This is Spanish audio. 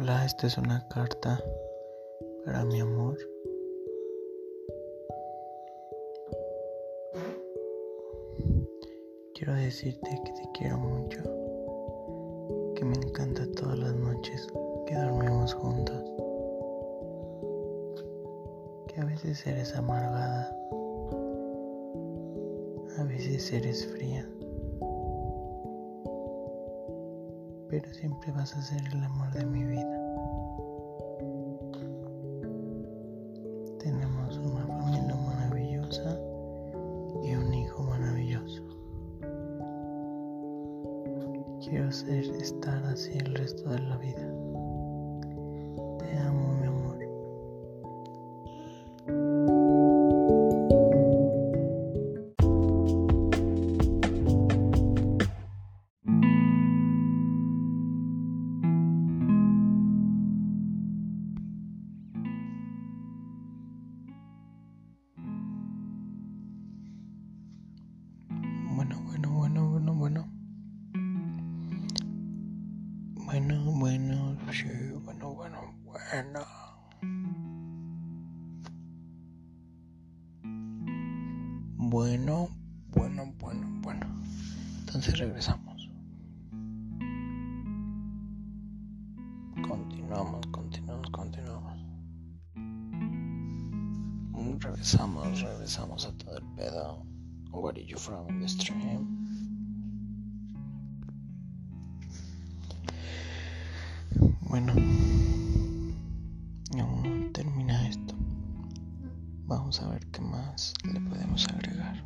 Hola, esta es una carta para mi amor. Quiero decirte que te quiero mucho, que me encanta todas las noches que dormimos juntos, que a veces eres amargada, a veces eres fría. Pero siempre vas a ser el amor de mi vida. Tenemos una familia maravillosa y un hijo maravilloso. Quiero ser estar así el resto de la bueno, bueno. Bueno, bueno, bueno. Entonces regresamos. Continuamos, continuamos, continuamos. Regresamos, regresamos a todo el pedo. Where are you from the stream? Bueno, Vamos a ver qué más le podemos agregar.